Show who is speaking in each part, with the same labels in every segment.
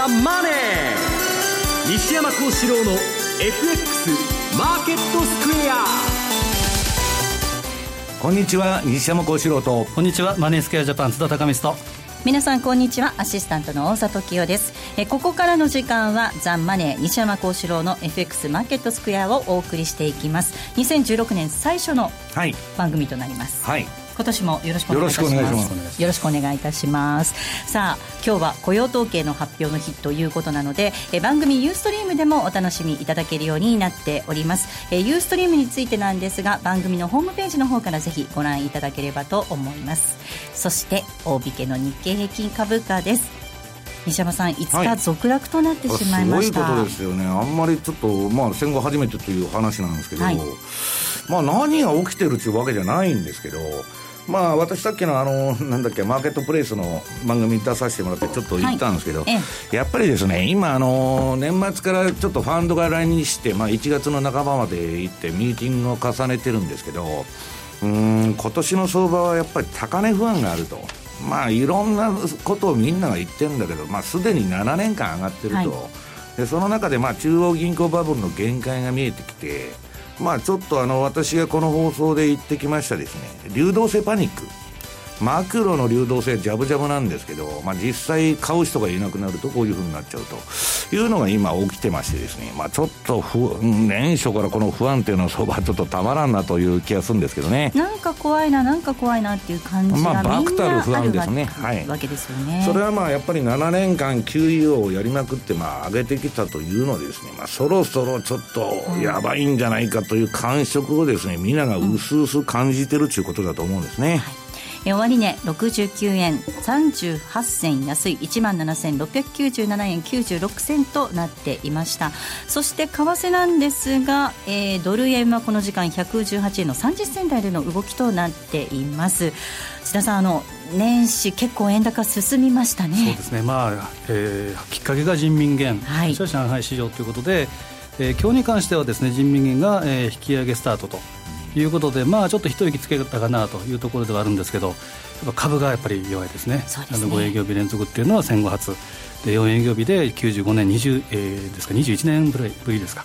Speaker 1: ザ・マネー」西山幸四郎の FX マーケットスクエア。
Speaker 2: こんにちは西山幸四郎と。
Speaker 3: こんにちはマネースクエアジャパン津田隆光と。
Speaker 4: 皆さんこんにちはアシスタントの大里清です。えここからの時間はザンマネー西山幸四郎の FX マーケットスクエアをお送りしていきます。2016年最初の番組となります、
Speaker 2: はい、
Speaker 4: 今年もよろしくお願いします。よろしくお願いいたします。さあ今日は雇用統計の発表の日ということなのでえ番組ユーストリームでもお楽しみいただけるようになっております。えユーストリームについてなんですが番組のホームページの方からぜひご覧いただければと思います。そして大引けの日経平均株価です。西山さん、5日続落となってしまいました、
Speaker 2: はい、すごいことですよね、あんまりちょっと、まあ、戦後初めてという話なんですけど、はい、まあ、何が起きてるっていうわけじゃないんですけど、まあ、私さっきのあのなんだっけマーケットプレイスの番組に出させてもらってちょっと言ったんですけど、はい、やっぱりですね今あの年末からちょっとファンドが来日して、まあ、1月の半ばまで行ってミーティングを重ねてるんですけどうん今年の相場はやっぱり高値不安があると。まあいろんなことをみんなが言ってるんだけど、まあ、すでに7年間上がってると、はい、でその中でまあ中央銀行バブルの限界が見えてきてまあちょっとあの私がこの放送で言ってきましたですね流動性パニック。マクロの流動性ジャブジャブなんですけど、まあ、実際買う人がいなくなるとこういうふうになっちゃうと。いうのが今起きてましてですね、まあ、ちょっと不年初からこの不安定な相場ちょっとたまらんなという気がするんですけどね。
Speaker 4: なんか怖いななんか怖いなっていう感じがまあバクたる不安ですね。はいわけですよね。
Speaker 2: それはまあやっぱり7年間 QE をやりまくってまあ上げてきたというのはですね、まあ、そろそろちょっとやばいんじゃないかという感触をですねみんながうすうす感じてるということだと思うんですね、はい
Speaker 4: え終値69円38銭安い1万7697円96銭となっていました。そして為替なんですが、えー、ドル円はこの時間118円の30銭台での動きとなっています。津田さんあの年始結構円高進みましたね。
Speaker 3: そうですね。まあ、えー、きっかけが人民元、はい、そして上海市場ということで、えー、今日に関してはですね人民元が、えー、引き上げスタートということで、まあ、ちょっと一息つけたかなというところではあるんですけど、やっぱ株がやっぱり弱いですね、すね。あの5営業日連続っていうのは戦後初、で4営業日で95年20、えー、ですか21年ぶりですか。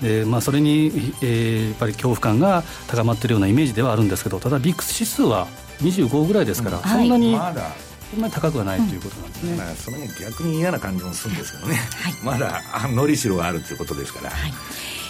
Speaker 3: でまあ、それに、えー、やっぱり恐怖感が高まっているようなイメージではあるんですけどただビックス指数は25ぐらいですから、うん、そんなに、まだ。そんなに高くはないということなんですね、まあ、
Speaker 2: その逆に嫌な感じもするんですけどね、はい、まだのりしろがあるということですから。はい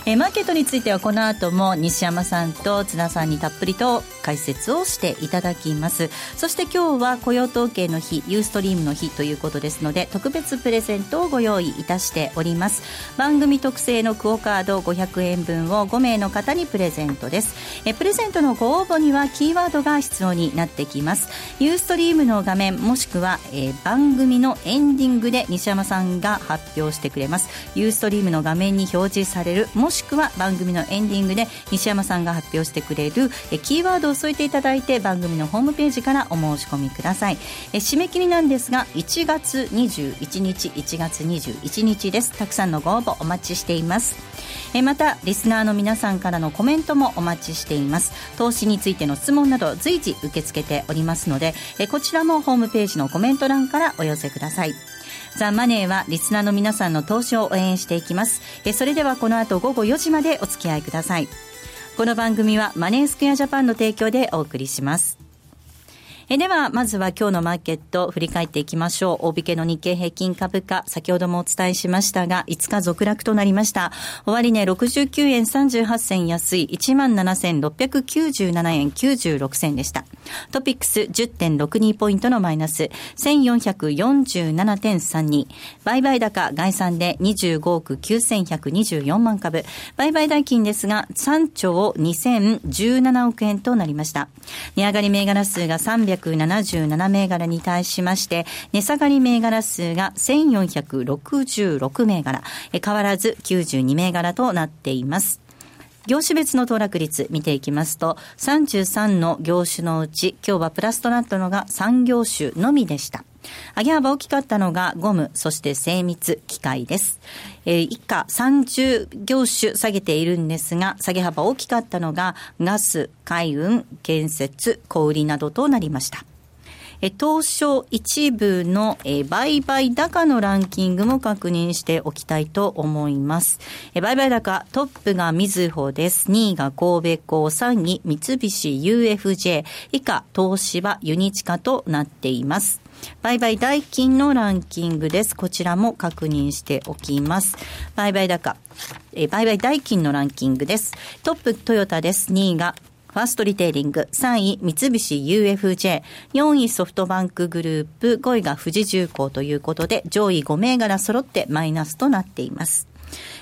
Speaker 4: えー、マーケットについてはこの後も西山さんと津田さんにたっぷりと解説をしていただきます。そして今日は雇用統計の日ユーストリームの日ということですので特別プレゼントをご用意いたしております。番組特製のクオカード500円分を5名の方にプレゼントです。えプレゼントのご応募にはキーワードが必要になってきます。ユーストリームの画面もしくは、えー、番組のエンディングで西山さんが発表してくれます。ユーストリームの画面に表示されるもしくは番組のエンディングで西山さんが発表してくれるキーワードを添えていただいて番組のホームページからお申し込みください。締め切りなんですが1月21日1月21日です。たくさんのご応募お待ちしています。またリスナーの皆さんからのコメントもお待ちしています。投資についての質問など随時受け付けておりますのでこちらもホームページのコメント欄からお寄せください。ザ・マネーはリスナーの皆さんの投資を応援していきます。えそれではこの後午後4時までお付き合いください。この番組はマネースクエアジャパンの提供でお送りします。えでは、まずは今日のマーケット振り返っていきましょう。大引けの日経平均株価、先ほどもお伝えしましたが、5日続落となりました。終値69円38銭安い17,697円96銭でした。トピックス10.62ポイントのマイナス、1447.32。売買高概算で25億9124万株。売買代金ですが、3兆2017億円となりました。値上がり銘柄数が300 1477銘柄に対しまして、値下がり銘柄数が1466銘柄、変わらず92銘柄となっています。業種別の騰落率見ていきますと、33の業種のうち、今日はプラスとなったのが3業種のみでした。上げ幅大きかったのがゴム、そして精密機械です。えー、以下30業種下げているんですが、下げ幅大きかったのがガス、海運、建設、小売などとなりました。え東証一部の、え売買高のランキングも確認しておきたいと思います。え売買高、トップがみずほです。2位が神戸港、3位三菱 UFJ、以下東芝ユニチカとなっています。売買代金のランキングです。こちらも確認しておきます。売買高、え売買代金のランキングです。トップトヨタです。2位がファーストリテイリング、3位三菱 UFJ、4位ソフトバンクグループ、5位が富士重工ということで、上位5銘柄揃ってマイナスとなっています。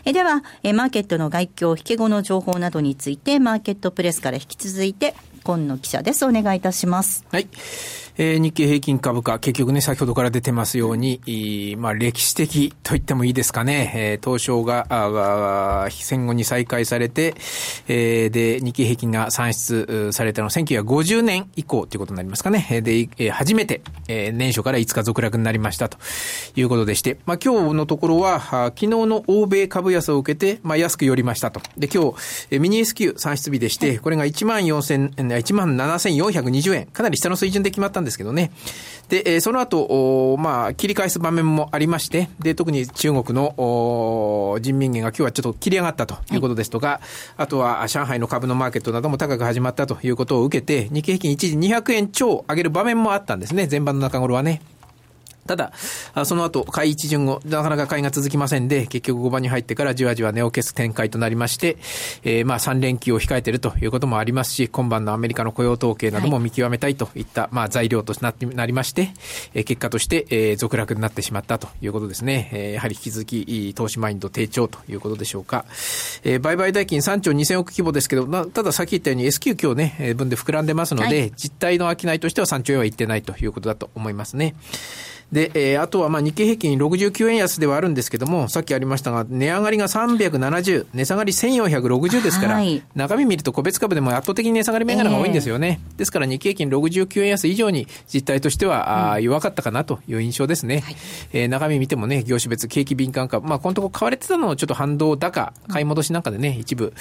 Speaker 4: えでは、えマーケットの外況、引け後の情報などについて、マーケットプレスから引き続いて、今野記者です。お願いいたします。
Speaker 5: はい。えー、日経平均株価、結局ね、先ほどから出てますように、まあ、歴史的と言ってもいいですかね、えー、東証が、あ戦後に再開されて、えー、で、日経平均が算出されたのは1950年以降ということになりますかね。で、えー、初めて、えー、年初から5日続落になりましたということでして、まあ、今日のところは、昨日の欧米株安を受けて、まあ、安く寄りましたと。で、今日、えー、ミニ S q 算出日でして、これが1万4000、1万7420円、かなり下の水準で決まったんですですけどね。で、えー、その後、まあ、切り返す場面もありまして、で、特に中国の人民元が今日はちょっと切り上がったということですとか、はい、あとは上海の株のマーケットなども高く始まったということを受けて、日経平均一時200円超上げる場面もあったんですね、前半の中頃はね。ただ、その後、買い一巡後、なかなか買いが続きませんで、結局5番に入ってからじわじわ値を消す展開となりまして、えー、まあ3連休を控えているということもありますし、今晩のアメリカの雇用統計なども見極めたいといった、はい、まあ材料となってなりまして、えー、結果として、えー、続落になってしまったということですね。えー、やはり引き続き、投資マインド低調ということでしょうか。えー、売買代金3兆2000億規模ですけど、まあ、たださっき言ったように S q 今日ね、分で膨らんでますので、はい、実態の商いとしては3兆円はいってないということだと思いますね。で、えー、あとはまあ日経平均69円安ではあるんですけども、さっきありましたが、値上がりが370、値下がり1460ですから、はい、中身見ると個別株でも圧倒的に値下がり銘柄が多いんですよね。えー、ですから日経平均69円安以上に実態としては、あ弱かったかなという印象ですね。はい、えー、中身見てもね、業種別景気敏感株、まあこのとこ買われてたのをちょっと反動高、買い戻しなんかでね、一部、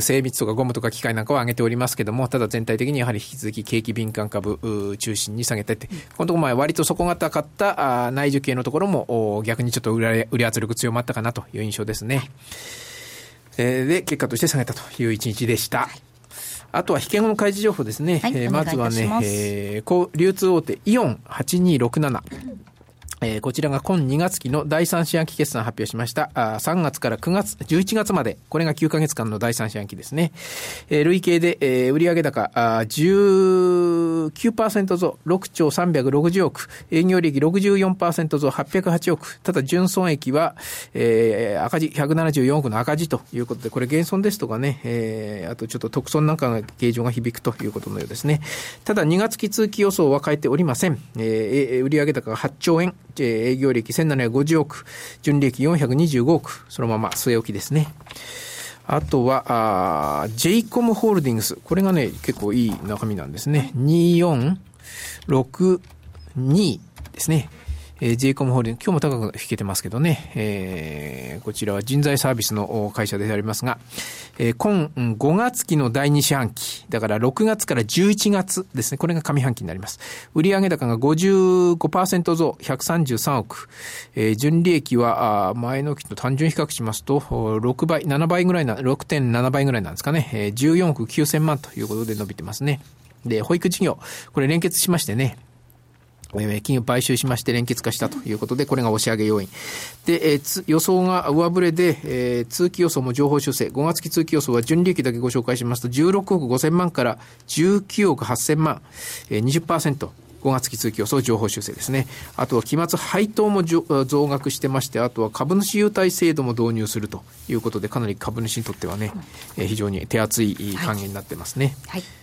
Speaker 5: 精密とかゴムとか機械なんかを上げておりますけども、ただ全体的にやはり引き続き景気敏感株中心に下げてって、このところまあ割と底堅かったあ内需系のところも逆にちょっと売り圧力強まったかなという印象ですね。えー、で、結果として下げたという一日でした。あとは、引け後の開示情報ですね。はい、えー、まずはね、えー、流通大手イオン8267。えー、こちらが今2月期の第3四半期決算発表しました。あ3月から9月、11月まで、これが9ヶ月間の第3四半期ですね。えー、累計で、えー、売上高あ19%増、6兆360億、営業利益64%増、808億。ただ、純損益は、えー、赤字、174億の赤字ということで、これ減損ですとかね、えー、あとちょっと特損なんかの形状が響くということのようですね。ただ、2月期通期予想は変えておりません。えー、売上高が8兆円。営業歴1750億、純利益425億、そのまま据え置きですね。あとは、あ JCOM ホールディングス。これがね、結構いい中身なんですね。2462ですね。えー、j コムホールディング、今日も高く引けてますけどね、えー、こちらは人材サービスの会社でありますが、えー、今5月期の第2四半期、だから6月から11月ですね、これが上半期になります。売上高が55%増、133億。えー、純利益は、前の期と単純比較しますと、6倍、7倍ぐらいな、6.7倍ぐらいなんですかね、えー、14億9000万ということで伸びてますね。で、保育事業、これ連結しましてね、金を買収しまして連結化したということで、これが押し上げ要因。で、えー、予想が上振れで、えー、通期予想も情報修正。5月期通期予想は純利益だけご紹介しますと、16億5000万から19億8000万、えー、20%。5月期通期予想情報修正ですね。あとは期末配当も増額してまして、あとは株主優待制度も導入するということで、かなり株主にとってはね、えー、非常に手厚い還元になってますね。はい、はい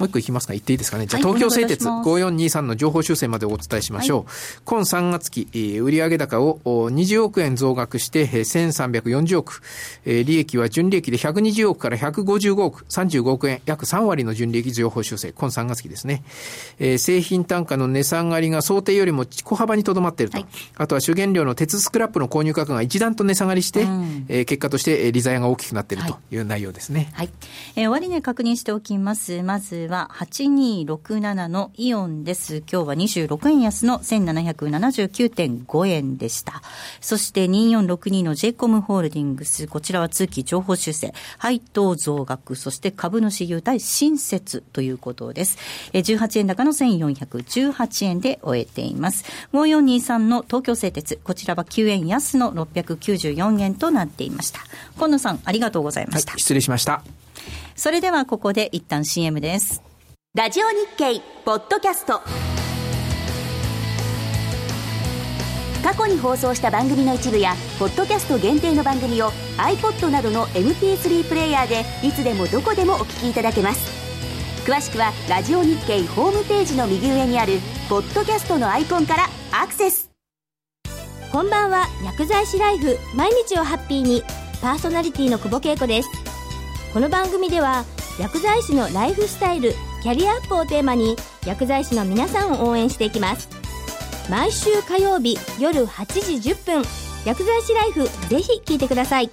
Speaker 5: もう一個いきますか言っていいですかね。じゃあ、東京製鉄5423の情報修正までお伝えしましょう。はい、今3月期、売上高を20億円増額して1340億。利益は純利益で120億から155億、35億円、約3割の純利益情報修正。今3月期ですね。製品単価の値下がりが想定よりも小幅にとどまっていると。はい、あとは主原料の鉄スクラップの購入価格が一段と値下がりして、うん、結果として利ザヤが大きくなっているという内容ですね。
Speaker 4: はい。えー、終値確認しておきます。まずは8267のイオンです。今日は26円安の1779.5円でした。そして2462の j コムホールディングス、こちらは通期情報修正、配当増額、そして株主優待新設ということです。18円高の1418円で終えています。5423の東京製鉄、こちらは9円安の694円となっていました。今野さん、ありがとうございました。はい、
Speaker 5: 失礼しました。
Speaker 4: それではここで一旦 CM です。
Speaker 6: ラジオ日経ポッドキャスト。過去に放送した番組の一部やポッドキャスト限定の番組を iPod などの MP3 プレイヤーでいつでもどこでもお聞きいただけます。詳しくはラジオ日経ホームページの右上にあるポッドキャストのアイコンからアクセス。
Speaker 7: こんばんは。薬剤師ライフ。毎日をハッピーに。パーソナリティの久保恵子ですこの番組では薬剤師のライフスタイルキャリアアップをテーマに薬剤師の皆さんを応援していきます。毎週火曜日夜8時10分薬剤師ライフぜひ聞いてください。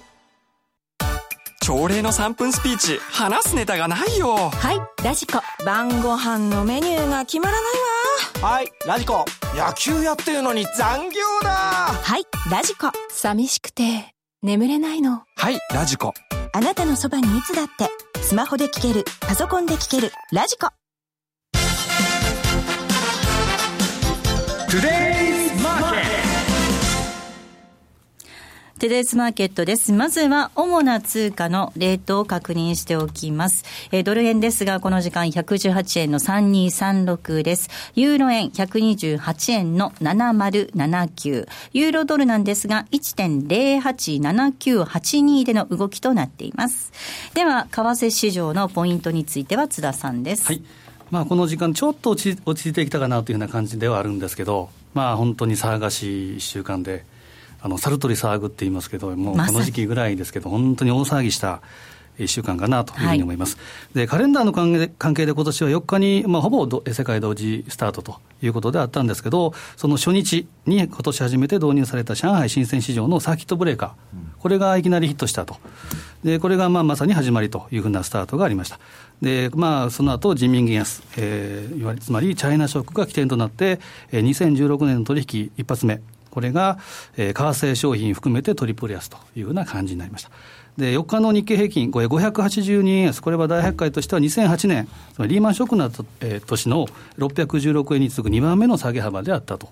Speaker 8: 朝礼の3分スピーチ話すネタがないよ。
Speaker 9: はいラジコ。晩ご飯のメニューが決まらない
Speaker 10: わ。はいラジコ。野球やってるのに残業だ。
Speaker 9: はいラジコ。寂しくて眠れないの。
Speaker 8: はいラジコ
Speaker 9: あなたのそばにいつだってスマホで聞けるパソコンで聞けるラジコ。
Speaker 4: テレースマーケットです。まずは主な通貨のレートを確認しておきます。えー、ドル円ですが、この時間118円の3236です。ユーロ円128円の7079。ユーロドルなんですが、1.087982での動きとなっています。では、為替市場のポイントについては津田さんです。
Speaker 3: はい。まあ、この時間、ちょっと落ち落ち着いてきたかなというような感じではあるんですけど、まあ、本当に騒がしい1週間で、あの猿取騒ぐって言いますけど、もうこの時期ぐらいですけど、本当に大騒ぎした。1週間かなというふうに思います、はい、でカレンダーの関係で関係で今年は4日に、まあ、ほぼ世界同時スタートということであったんですけど、その初日に今年初めて導入された上海新鮮市場のサーキットブレーカー、これがいきなりヒットしたと、でこれがまあまさに始まりというふうなスタートがありました。でまあ、その後人民元安、えー、つまりチャイナショックが起点となって、えー、2016年の取引一発目、これが、えー、為替商品含めてトリプル安というような感じになりました。で、4日の日経平均、これ582円安、これは大発会としては2008年、つまりリーマンショックな、えー、年の616円に次ぐ2番目の下げ幅であったと。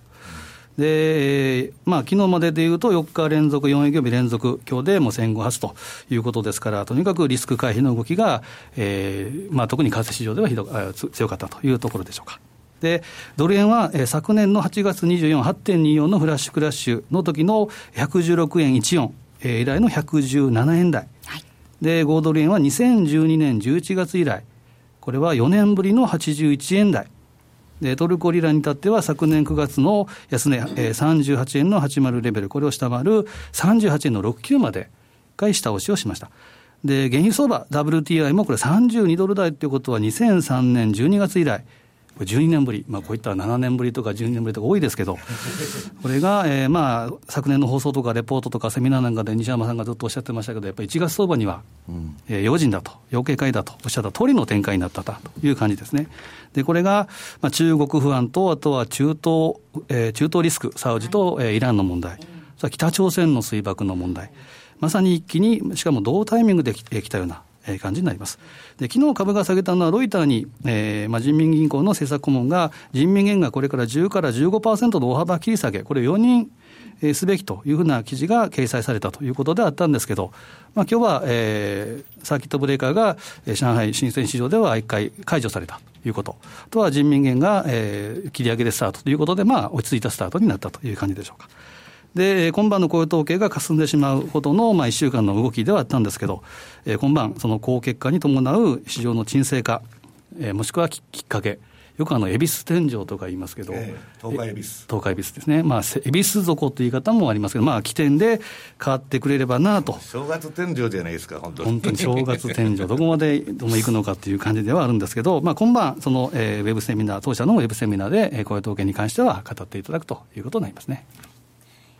Speaker 3: で、まあ昨日まででいうと、4日連続、4営業日連続、今日でもう1500発ということですから、とにかくリスク回避の動きが、えーまあ、特に為替市場ではひど強かったというところでしょうか。でドル円は、えー、昨年の8月24、8.24のフラッシュクラッシュの時の116円14、えー、以来の117円台、はい、で5ドル円は2012年11月以来、これは4年ぶりの81円台。でトルコリラに至っては昨年9月の安値、えー、38円の80レベル、これを下回る38円の69まで回下押しをしました。で、原油相場、WTI もこれ32ドル台ということは2003年12月以来、12年ぶり、まあ、こういった7年ぶりとか12年ぶりとか多いですけど、これが、えーまあ、昨年の放送とかレポートとかセミナーなんかで西山さんがずっとおっしゃってましたけど、やっぱり1月相場には、うん、えー、用心だと、要警戒だとおっしゃった通りの展開になったという感じですね。で、これが、まあ、中国不安と、あとは中東、えー、中東リスク、サウジと、えー、イランの問題、それ北朝鮮の水爆の問題、まさに一気に、しかも同タイミングできたような、え感じになります。で昨日株が下げたのはロイターに、えーまあ、人民銀行の政策顧問が人民元がこれから10から15%の大幅切り下げ、これ容認すべきというふうな記事が掲載されたということであったんですけど、まあ今日は、えー、サーキットブレーカーが、え、上海新鮮市場では1回解除されたということ、あとは人民元が、えー、切り上げでスタートということで、まあ、落ち着いたスタートになったという感じでしょうか。で、今晩の雇用統計が霞んでしまうほどの、まあ、1週間の動きではあったんですけど、えー、今晩、その好結果に伴う市場の沈静化、えー、もしくはきっかけ、よくあの、恵比寿天井とか言いますけど、え
Speaker 2: ー、東海恵比寿。
Speaker 3: 東海恵比寿ですね。まあ、恵比寿底という言い方もありますけど、まあ、起点で変わってくれればなと。
Speaker 2: 正月天井じゃないですか、本当に。
Speaker 3: 本当に正月天井、どこまでども行くのかっていう感じではあるんですけど、まあ、今晩、その、えー、ウェブセミナー、当社のウェブセミナーで、えー、雇用統計に関しては語っていただくということになりますね。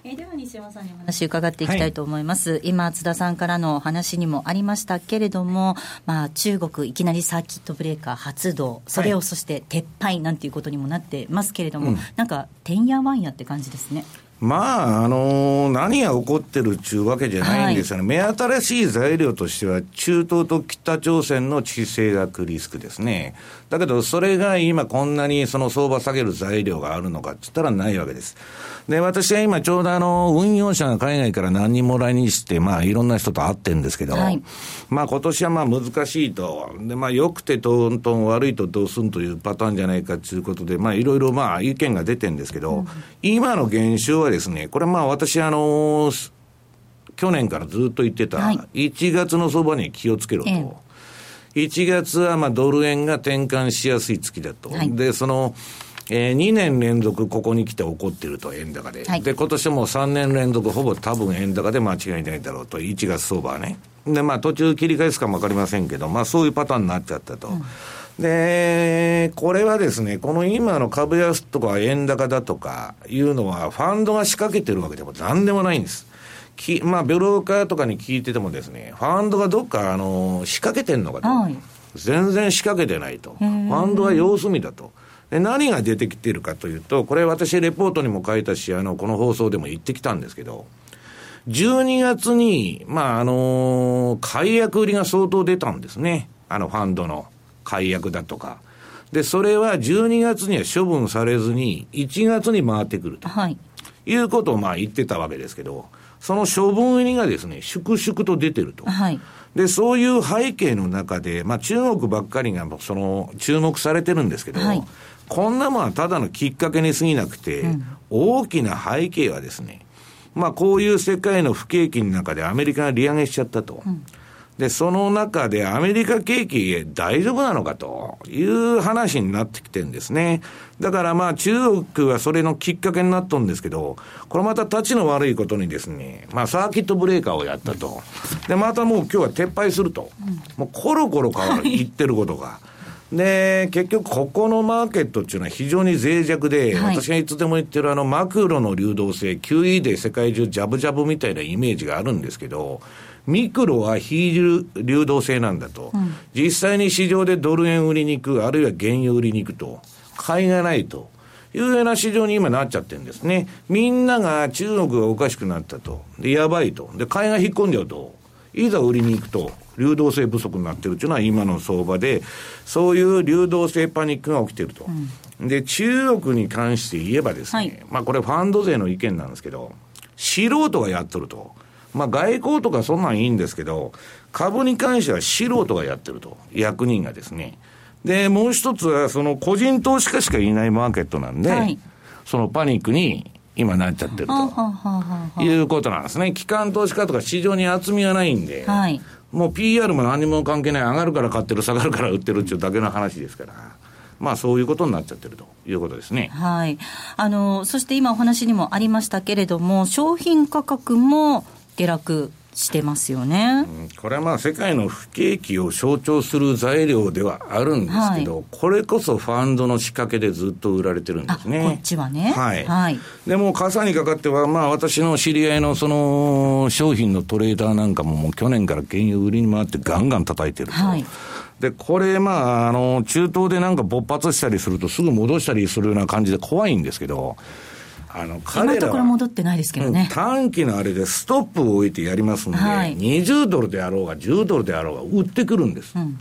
Speaker 4: えー、では西山さんにお話伺っていきたいと思います、はい、今津田さんからのお話にもありましたけれども、まあ、中国いきなりサーキットブレーカー発動それをそして撤廃なんていうことにもなってますけれども、はい、なんかてんやわんやって感じですね
Speaker 2: まあ、あのー、何が起こってるっちゅうわけじゃないんですよね、はい、目新しい材料としては、中東と北朝鮮の地政学リスクですね。だけど、それが今こんなにその相場下げる材料があるのかって言ったらないわけです。で、私は今ちょうどあの、運用者が海外から何人も来日して、まあいろんな人と会ってるんですけど、はい、まあ今年はまあ難しいと。で、まあ良くてトントン悪いとどうすんというパターンじゃないかということで、まあいろいろまあ意見が出てるんですけど、うん、今の現象はですね、これまあ私あの、去年からずっと言ってた、1月の相場に気をつけろと。1月はまあドル円が転換しやすい月だと。はい、で、その、えー、2年連続ここに来て起こっていると、円高で。はい、で、今年も3年連続ほぼ多分円高で間違いないだろうと、1月相場はね。で、まあ途中切り返すかもわかりませんけど、まあそういうパターンになっちゃったと。うんで、これはですね、この今の株安とか円高だとかいうのは、ファンドが仕掛けてるわけでもなんでもないんです。きまあ、ベローカーとかに聞いててもですね、ファンドがどっか、あの、仕掛けてんのかと。はい、全然仕掛けてないと。ファンドは様子見だと。で何が出てきてるかというと、これ私レポートにも書いたし、あの、この放送でも言ってきたんですけど、12月に、まあ、あのー、解約売りが相当出たんですね。あのファンドの解約だとか。で、それは12月には処分されずに、1月に回ってくると。はい。いうことをまあ言ってたわけですけど、その処分売りがですね、粛々と出てると。はい。で、そういう背景の中で、まあ中国ばっかりがその注目されてるんですけど、はい、こんなものはただのきっかけに過ぎなくて、うん、大きな背景はですね、まあこういう世界の不景気の中でアメリカが利上げしちゃったと。うんで、その中でアメリカ景気大丈夫なのかという話になってきてるんですね。だからまあ中国はそれのきっかけになったんですけど、これまた立ちの悪いことにですね、まあサーキットブレーカーをやったと。で、またもう今日は撤廃すると。もうコロコロ変わる、言ってることが。で、結局、ここのマーケットっていうのは非常に脆弱で、はい、私がいつでも言ってるあのマクロの流動性、QE で世界中ジャブジャブみたいなイメージがあるんですけど、ミクロは非流動性なんだと、うん、実際に市場でドル円売りに行く、あるいは原油売りに行くと、買いがないと。いうような市場に今なっちゃってるんですね。みんなが中国がおかしくなったと。で、やばいと。で、買いが引っ込んじゃうと。いざ売りに行くと、流動性不足になってるっていうのは今の相場で、そういう流動性パニックが起きてると。うん、で、中国に関して言えばですね、はい、まあこれファンド税の意見なんですけど、素人がやっとると。まあ外交とかそんなんいいんですけど、株に関しては素人がやってると。役人がですね。で、もう一つは、その個人投資家しかいないマーケットなんで、はい、そのパニックに今なっちゃってるということなんですね。機関投資家とか市場に厚みがないんで、はい、もう PR も何も関係ない、上がるから買ってる、下がるから売ってるっていうだけの話ですから。まあそういうことになっちゃってるということですね。
Speaker 4: はい。あの、そして今お話にもありましたけれども、商品価格も下落してますよね、
Speaker 2: うん、これはまあ世界の不景気を象徴する材料ではあるんですけど、はい、これこそファンドの仕掛けでずっと売られてるんですね。
Speaker 4: こっちはね。
Speaker 2: はい。はい、でも、傘にかかっては、まあ私の知り合いのその商品のトレーダーなんかももう去年から原油売りに回ってガンガン叩いてると。はいで、これ、まあ、あの、中東でなんか勃発したりするとすぐ戻したりするような感じで怖いんですけど、
Speaker 4: あの彼らは戻ってないですけどね、
Speaker 2: 短期のあれでストップを置いてやりますんで、はい、20ドルであろうが、10ドルであろうが、売ってくるんです。うん、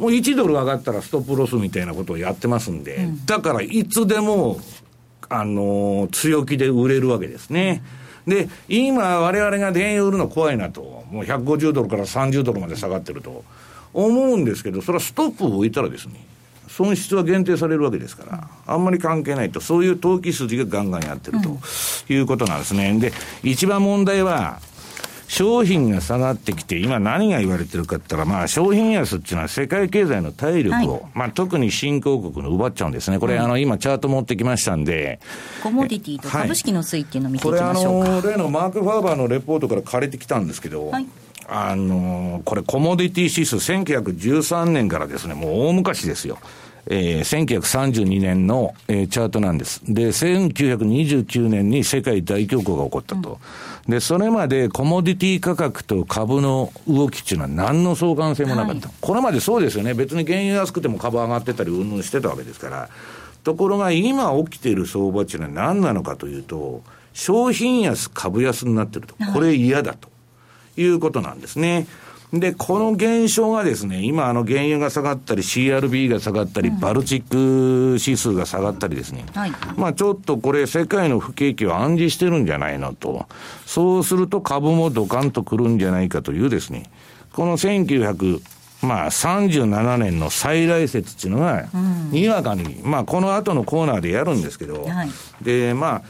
Speaker 2: もう1ドル上がったらストップロスみたいなことをやってますんで、うん、だからいつでも、あのー、強気で売れるわけですね。で、今、我々が電油売るの怖いなと、もう150ドルから30ドルまで下がってると思うんですけど、それはストップを置いたらですね、損失は限定されるわけですから、あんまり関係ないと、そういう投機筋がガンガンやってるということなんですね。で、一番問題は、商品が下がってきて、今何が言われてるかって言ったら、まあ、商品安っていうのは世界経済の体力を、はい、まあ、特に新興国の奪っちゃうんですね。これ、あの、今、チャート持ってきましたんで。
Speaker 4: コモディティと株式の推っていうのを見ていきましょうか。
Speaker 2: これ、あの、例のマーク・ファーバーのレポートから借りてきたんですけど、はいあのこれ、コモディティ指数、1913年からですね、もう大昔ですよ。えー、1932年の、えー、チャートなんです。で、1929年に世界大恐慌が起こったと。うん、で、それまでコモディティ価格と株の動きっていうのは何の相関性もなかった。はい、これまでそうですよね。別に原油安くても株上がってたり、うんぬんしてたわけですから。ところが今起きている相場っていうのは何なのかというと、商品安、株安になってると。これ嫌だということなんですね。で、この現象がですね、今、あの、原油が下がったり、CRB が下がったり、バルチック指数が下がったりですね。はい、まあ、ちょっとこれ、世界の不景気を暗示してるんじゃないのと。そうすると株もドカンとくるんじゃないかというですね、この1900、まあ、37年の再来説っていうのが、にわかに、まあ、この後のコーナーでやるんですけど、はい、で、まあ、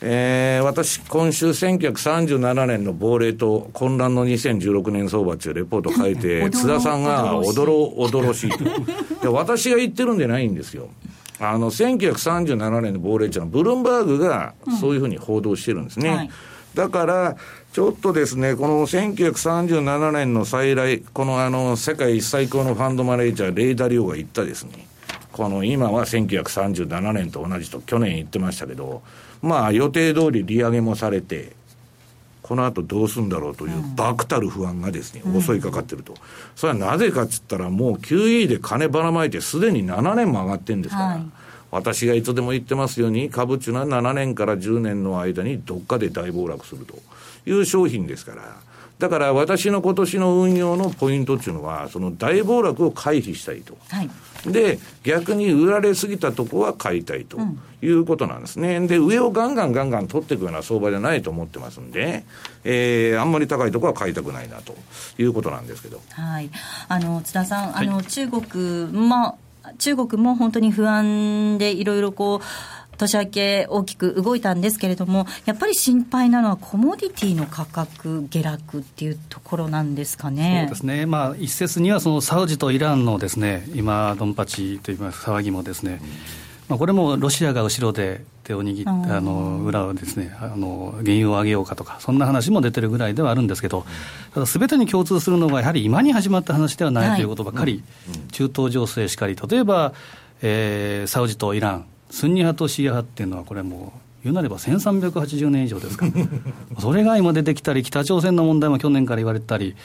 Speaker 2: えー、私、今週1937年の亡霊と混乱の2016年相場っていうレポート書いて、津田さんが驚ろしいと。私が言ってるんじゃないんですよ。あの、1937年の亡霊っていうのは、ブルンバーグがそういうふうに報道してるんですね。うんはい、だから、ちょっとですね、この1937年の再来、このあの、世界最高のファンドマネージャー、レイダリオが言ったですね、この今は1937年と同じと去年言ってましたけど、まあ予定通り利上げもされて、この後どうするんだろうという爆たる不安がですね、うん、襲いかかってると。それはなぜかっつったら、もう QE で金ばらまいてすでに7年も上がってんですから、はい、私がいつでも言ってますように、株っていうのは7年から10年の間にどっかで大暴落するという商品ですから、だから私の今年の運用のポイントっていうのは、その大暴落を回避したいと。はいで、逆に売られすぎたとこは買いたいということなんですね。で、上をガンガンガンガン取っていくような相場じゃないと思ってますんで、えー、あんまり高いところは買いたくないなということなんですけど。
Speaker 4: はい。あの、津田さん、あの、中国、まあ、中国も本当に不安でいろいろこう、年明け大きく動いたんですけれども、やっぱり心配なのはコモディティの価格下落っていうところなんですかね。
Speaker 3: そうですね。まあ一説にはそのサウジとイランのですね、今ドンパチといいます騒ぎもですね、まあこれもロシアが後ろで手を握って、あの裏をですね、あの原油を上げようかとか、そんな話も出てるぐらいではあるんですけど、ただすべてに共通するのが、やはり今に始まった話ではないということばかり、中東情勢しかり、例えば、えー、サウジとイラン、スンニ派とシーア派っていうのは、これもう、言うなれば1380年以上ですから、それが今出てきたり、北朝鮮の問題も去年から言われたり、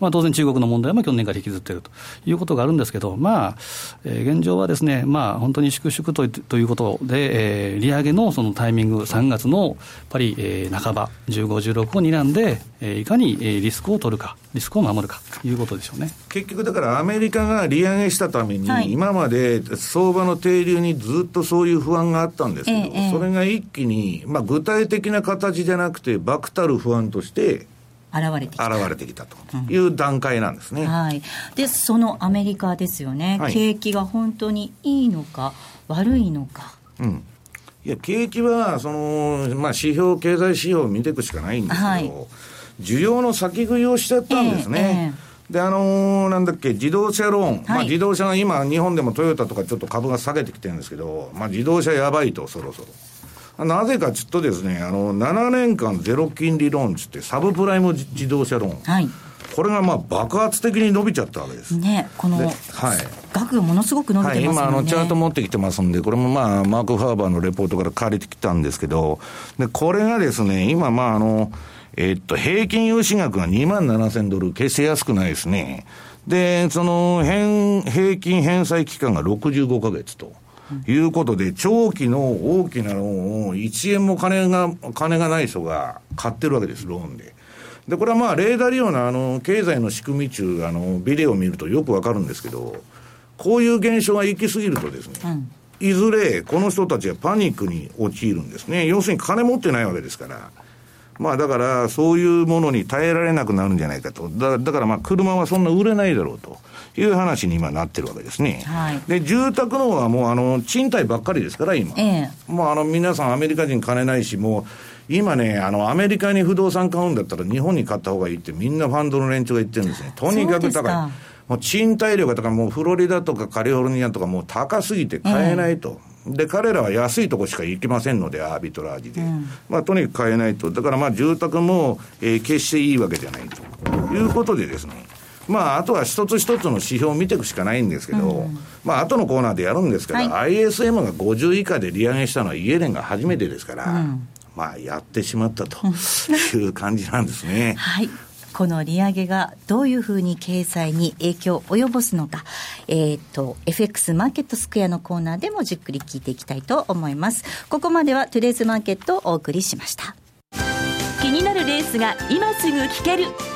Speaker 3: まあ、当然、中国の問題も去年から引きずっているということがあるんですけど、まあ、えー、現状はですね、まあ、本当に粛々とということで、えー、利上げのそのタイミング、3月のやっぱり、えー、半ば、15、16を睨んで、えー、いかにリスクを取るか、リスクを守るかということでしょうね。
Speaker 2: 結局、だからアメリカが利上げしたために、はい、今まで相場の定流にずっとそういう不安があったんですけど、えー、それが一気に、まあ、具体的な形じゃなくて、漠たる不安として、
Speaker 4: 現れてきた。
Speaker 2: 現れてきたという段階なんですね、うん、
Speaker 4: はい、でそのアメリカですよね、はい、景気が本当にいいのか、悪いのか。
Speaker 2: うん。いや、景気は、その、まあ、指標、経済指標を見ていくしかないんですけど、はい、需要の先食いをしちゃったんですね。えーえー、で、あのー、なんだっけ、自動車ローン、はい、まあ、自動車が今、日本でもトヨタとかちょっと株が下げてきてるんですけど、まあ、自動車やばいと、そろそろ。なぜかちょっとですね、あの、7年間ゼロ金利ローンつって、サブプライム自動車ローン。はい。これがまあ爆発的に伸びちゃったわけです。
Speaker 4: ね、この、はい、額がものすごく伸びてますね、はい、今
Speaker 2: あのチャート持ってきてますんで、これもまあマーク・ファーバーのレポートから借りてきたんですけど、でこれがですね、今まああの、えー、っと、平均融資額が2万7000ドル、決して安くないですね。で、その、返、平均返済期間が65か月と。いうことで、長期の大きなローンを1円も金が、金がない人が買ってるわけです、ローンで。で、これはまあ、レーダー利用のあの、経済の仕組み中、あの、ビデオを見るとよくわかるんですけど、こういう現象が行き過ぎるとですね、うんいずれこの人たちはパニックに陥るんですね。要するに金持ってないわけですから。まあだから、そういうものに耐えられなくなるんじゃないかと。だだからまあ車はそんな売れないだろうと。いう話に今なってるわけですね。はい、で、住宅のはもうあの、賃貸ばっかりですから、今。ええ、もうあの、皆さんアメリカ人金ないし、もう、今ね、あの、アメリカに不動産買うんだったら日本に買った方がいいってみんなファンドの連中が言ってるんですね。とにかく高い。もう賃貸料がとか、もうフロリダとかカリフォルニアとかもう高すぎて買えないと。えで、彼らは安いとこしか行けませんので、アービトラージで。うん、まあ、とにかく買えないと。だからまあ、住宅も、えー、決していいわけじゃないということでですね。まあ、あとは一つ一つの指標を見ていくしかないんですけど、うん、まあ後のコーナーでやるんですけど、はい、ISM が50以下で利上げしたのはイエレンが初めてですから、うん、まあ、やってしまったという感じなんですね。
Speaker 4: はいこの利上げがどういうふうに経済に影響を及ぼすのか、えっ、ー、と、FX マーケットスクエアのコーナーでもじっくり聞いていきたいと思います。ここまではトゥデイズマーケットをお送りしました。
Speaker 6: 気になるレースが今すぐ聞ける。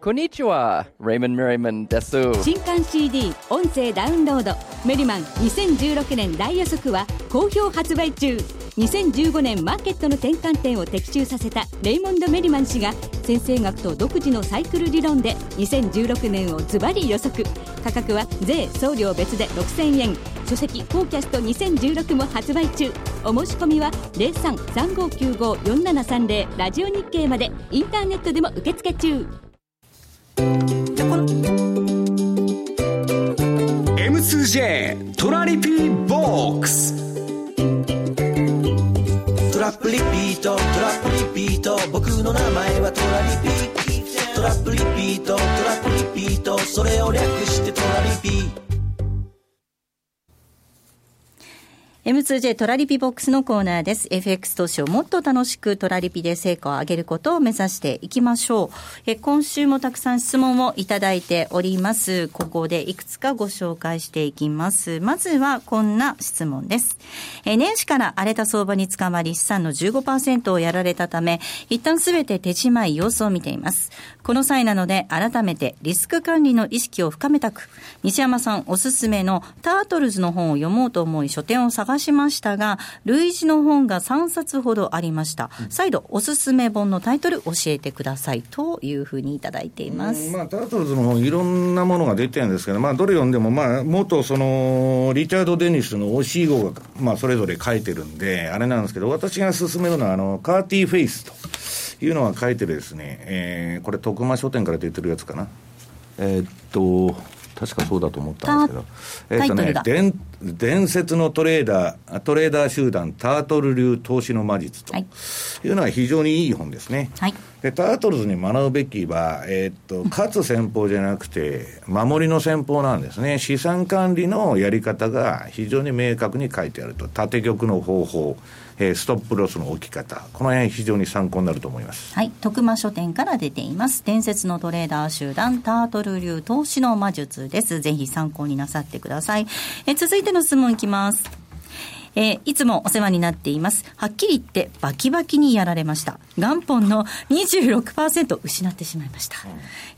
Speaker 11: こんにちは、レイモン・メリマンです。
Speaker 12: 新刊 CD 音声ダウンロード。メリマン2016年大予測は好評発売中。2015年マーケットの転換点を的中させたレイモンド・メリマン氏が先生学と独自のサイクル理論で2016年をズバリ予測。価格は税送料別で6000円。書籍「フォーキャスト2016」も発売中。お申し込みは0335954730ラジオ日経まで。インターネットでも受付中。
Speaker 1: M2J トラリピーボックス。
Speaker 13: トラップリピートトラップリピート。僕の名前はトラリピトラップリピートトラップリピート。それを略してトラリピ
Speaker 4: M2J トラリピボックスのコーナーです。FX 投資をもっと楽しくトラリピで成果を上げることを目指していきましょう。え今週もたくさん質問をいただいております。ここでいくつかご紹介していきます。まずはこんな質問です。え年始から荒れた相場に捕まり資産の15%をやられたため、一旦すべて手仕舞い様子を見ています。この際なので改めてリスク管理の意識を深めたく、西山さんおすすめのタートルズの本を読もうと思い書店を探しましたが、類似の本が3冊ほどありました。再度、おすすめ本のタイトル教えてくださいというふうにいただいています。
Speaker 2: まあ、タートルズの本、いろんなものが出てるんですけど、まあ、どれ読んでも、まあ、元その、リチャード・デニスの教え子が、まあ、それぞれ書いてるんで、あれなんですけど、私が勧めるのは、あの、カーティー・フェイスというのが書いてですね、えー、これ、徳間書店から出てるやつかな。えー、っと、確かそうだと思ったんですけど、えっ、とね伝、伝説のトレーダー、トレーダー集団、タートル流投資の魔術というのは非常にいい本ですね。はい、でタートルズに学ぶべきは、えっ、と、勝つ戦法じゃなくて、守りの戦法なんですね。資産管理のやり方が非常に明確に書いてあると。縦玉の方法。えー、ストップロスの置き方、この辺非常に参考になると思います。
Speaker 4: はい、徳間書店から出ています。伝説のトレーダー集団、タートル流投資の魔術です。ぜひ参考になさってください。えー、続いての質問いきます。えー、いつもお世話になっています。はっきり言ってバキバキにやられました。元本の26%失ってしまいました。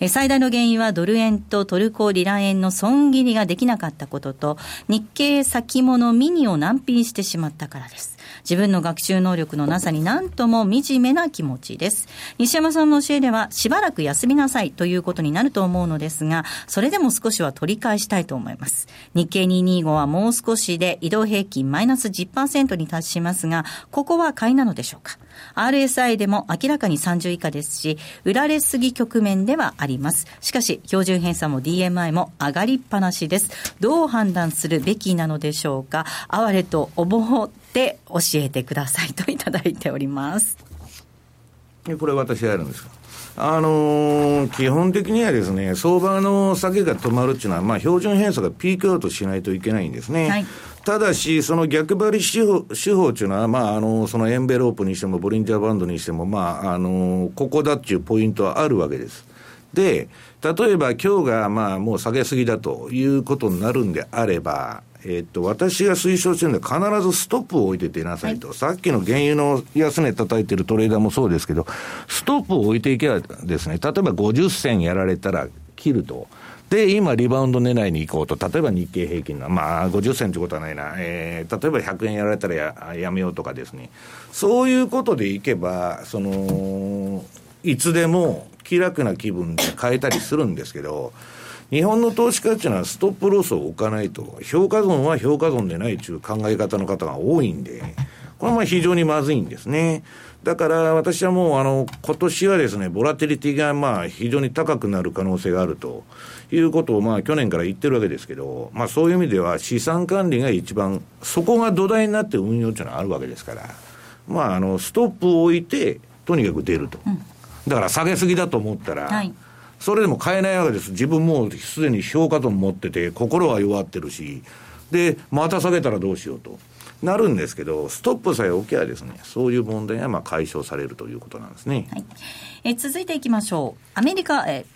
Speaker 4: えー、最大の原因はドル円とトルコリラ円の損切りができなかったことと、日経先物ミニを難品してしまったからです。自分の学習能力のなさに何とも惨めな気持ちです。西山さんの教えでは、しばらく休みなさいということになると思うのですが、それでも少しは取り返したいと思います。日経225はもう少しで移動平均マイナス10%に達しますが、ここは買いなのでしょうか？RSI でも明らかに30以下ですし、売られすぎ局面ではあります。しかし、標準偏差も DMI も上がりっぱなしです。どう判断するべきなのでしょうか哀れと思って教えてくださいといただいております。
Speaker 2: これ私やるんですか？あのー、基本的にはですね、相場の下げが止まるっていうのは、まあ、標準偏差がピークアウトしないといけないんですね。はい、ただし、その逆張り手法手法っていうのは、まあ、あの、そのエンベロープにしても、ボリンジャーバンドにしても、まあ、あの、ここだっていうポイントはあるわけです。で、例えば今日が、まあ、もう下げすぎだということになるんであれば、えっと、私が推奨してるのは必ずストップを置いて出なさいと、はい、さっきの原油の安値叩いてるトレーダーもそうですけど、ストップを置いていけばですね、例えば50銭やられたら切ると。で、今、リバウンド狙いに行こうと、例えば日経平均の、まあ、50銭ということはないな、えー、例えば100円やられたらややめようとかですね、そういうことでいけば、その、いつでも気楽な気分で変えたりするんですけど、日本の投資家っていうのはストップロスを置かないと、評価損は評価損でないという考え方の方が多いんで、これはまあ非常にまずいんですね。だから私はもう、あの、今年はですね、ボラテリティがまあ非常に高くなる可能性があると。いうことをまあ去年から言ってるわけですけど、まあそういう意味では資産管理が一番、そこが土台になって運用っていうのはあるわけですから、まああの、ストップを置いて、とにかく出ると。うん、だから下げすぎだと思ったら、はいそれでも買えないわけです。自分もうすでに評価損持ってて、心は弱ってるし、で、また下げたらどうしようと。なるんですけど、ストップさえ置けばですね、そういう問題がまあ解消されるということなんですね。はい、
Speaker 4: え続いていきましょう。アメリカ、え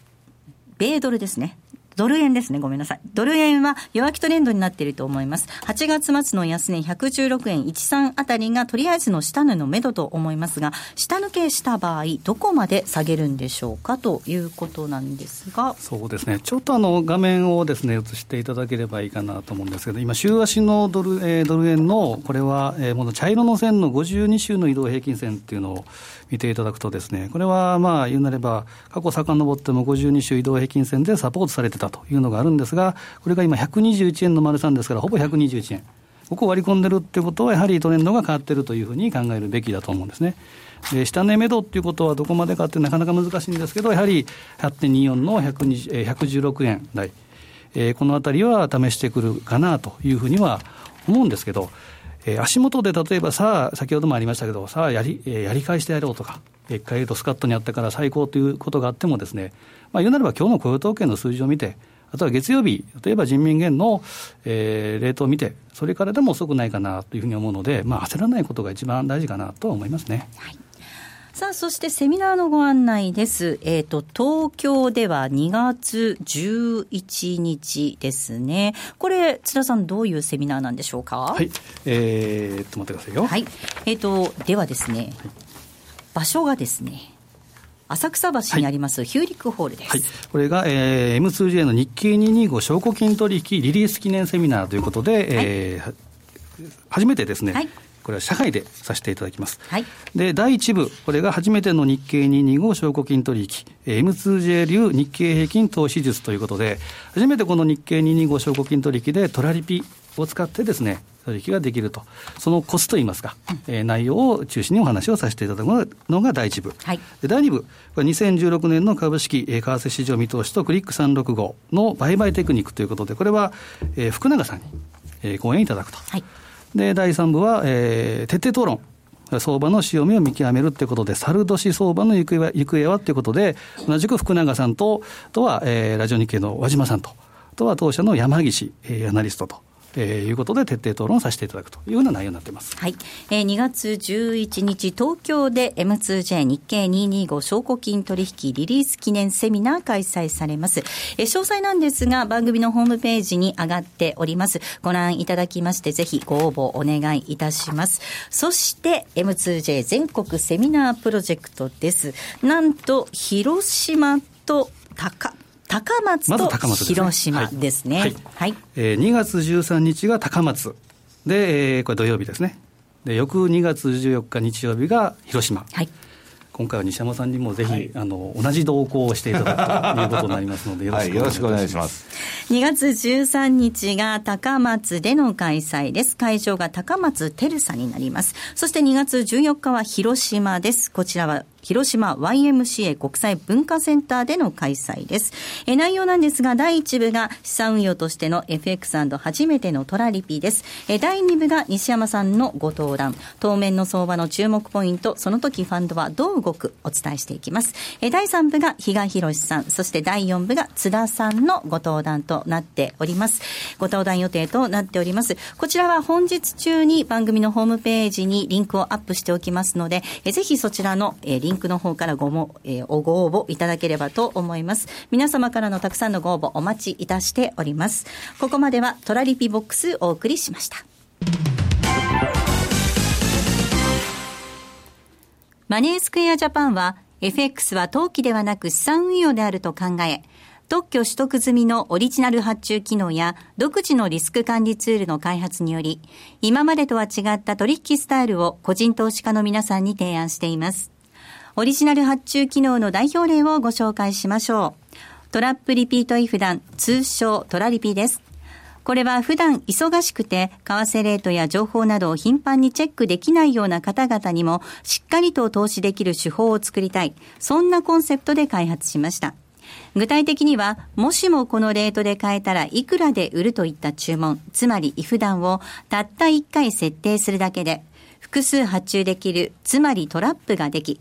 Speaker 4: 米ドルですね。ドル円ですね。ごめんなさい。ドル円は弱気トレンドになっていると思います。8月末の安値116円13あたりがとりあえずの下値の目処と思いますが、下抜けした場合、どこまで下げるんでしょうかということなんですが。
Speaker 3: そうですね。ちょっとあの画面をですね、映していただければいいかなと思うんですけど、今、週足のドル,、えー、ドル円の、これは、えー、もの茶色の線の52週の移動平均線っていうのを見ていただくとですね、これはまあ言うなれば、過去遡っても52週移動平均線でサポートされてたというのがあるんですが、これが今121円の丸3ですから、ほぼ121円。ここを割り込んでるってことは、やはりトレンドが変わってるというふうに考えるべきだと思うんですね。で下値目処っていうことはどこまでかってなかなか難しいんですけど、やはり8.24の116円台、えー、このあたりは試してくるかなというふうには思うんですけど、えー、足元で例えばさあ、先ほどもありましたけど、さあやり、えー、やり返してやろうとか、一回とスカットにあったから最高ということがあってもですね、まあ、言うなれば今日の雇用統計の数字を見て、あとは月曜日、例えば人民元の、えー、レートを見て、それからでも遅くないかなというふうに思うので、まあ、焦らないことが一番大事かなと思いますね。はい
Speaker 4: さあ、そしてセミナーのご案内です。えっ、ー、と、東京では2月11日ですね。これ、津田さん、どういうセミナーなんでしょうか？
Speaker 3: はい。えー、っと、待ってくださいよ。
Speaker 4: はい。えっ、ー、と、ではですね、はい、場所がですね、浅草橋にあります、ヒューリックホールです、はい、
Speaker 3: これが、えー、M2J の日経225証拠金取引リリース記念セミナーということで、はい、えー、初めてですね、はい、これは社外でさせていただきます。はい、で、第1部、これが初めての日経225証拠金取引、M2J 流日経平均投資術ということで、初めてこの日経225証拠金取引でトラリピを使ってですね、取引ができると、そのコスといいますか、うん、えー、内容を中心にお話をさせていただくのが第1部。はい、で第2部、これ2016年の株式、えー、為替市場見通しとクリック365の売買テクニックということで、これは、えー、福永さんに、えー、講演いただくと。はいで、第3部は、えー、徹底討論。相場の潮目を見極めるということで、猿年相場の行方は行方はということで、同じく福永さんと、とは、えー、ラジオ日経の和島さんと、とは当社の山岸、えー、アナリストと。えー、いうことで徹底討論させていただくというような内容になっています。
Speaker 4: はい。えー、2月11日、東京で M2J 日経225証拠金取引リリース記念セミナー開催されます。えー、詳細なんですが、番組のホームページに上がっております。ご覧いただきまして、ぜひご応募お願いいたします。そして、M2J 全国セミナープロジェクトです。なんと、広島と高高松と広島ですね。ま、はい、はい、
Speaker 3: えー、2月13日が高松で、えー、これ土曜日ですね。で、翌2月14日日曜日が広島。はい。今回は西山さんにもぜひ、はい、あの同じ同行をしていただくということになりますので、
Speaker 2: よろしくお願いします。
Speaker 4: 2月13日が高松での開催です。会場が高松テルサになります。そして2月14日は広島です。こちらは広島 YMCA 国際文化センターでの開催です。え内容なんですが、第1部が資産運用としての FX& 初めてのトラリピーです。え第2部が西山さんのご登壇、当面の相場の注目ポイント、その時ファンドはどう動く、お伝えしていきます。え第3部が比嘉博さん、そして第4部が津田さんのご登壇となっております。ご登壇予定となっております。こちらは本日中に番組のホームページにリンクをアップしておきますので、えぜひそちらの、えリンクンクの方からごも、えー、ご応募いただければと思います。皆様からのたくさんのご応募お待ちいたしております。ここまではトラリピボックスお送りしました。マネースクエアジャパンは FX は投機ではなく資産運用であると考え、特許取得済みのオリジナル発注機能や独自のリスク管理ツールの開発により、今までとは違った取引スタイルを個人投資家の皆さんに提案しています。オリジナル発注機能の代表例をご紹介しましょう。トラップリピートイフダン、通称トラリピです。これは普段忙しくて、為替レートや情報などを頻繁にチェックできないような方々にも、しっかりと投資できる手法を作りたい。そんなコンセプトで開発しました。具体的には、もしもこのレートで買えたらいくらで売るといった注文、つまりイフダンをたった1回設定するだけで、複数発注できる、つまりトラップができ、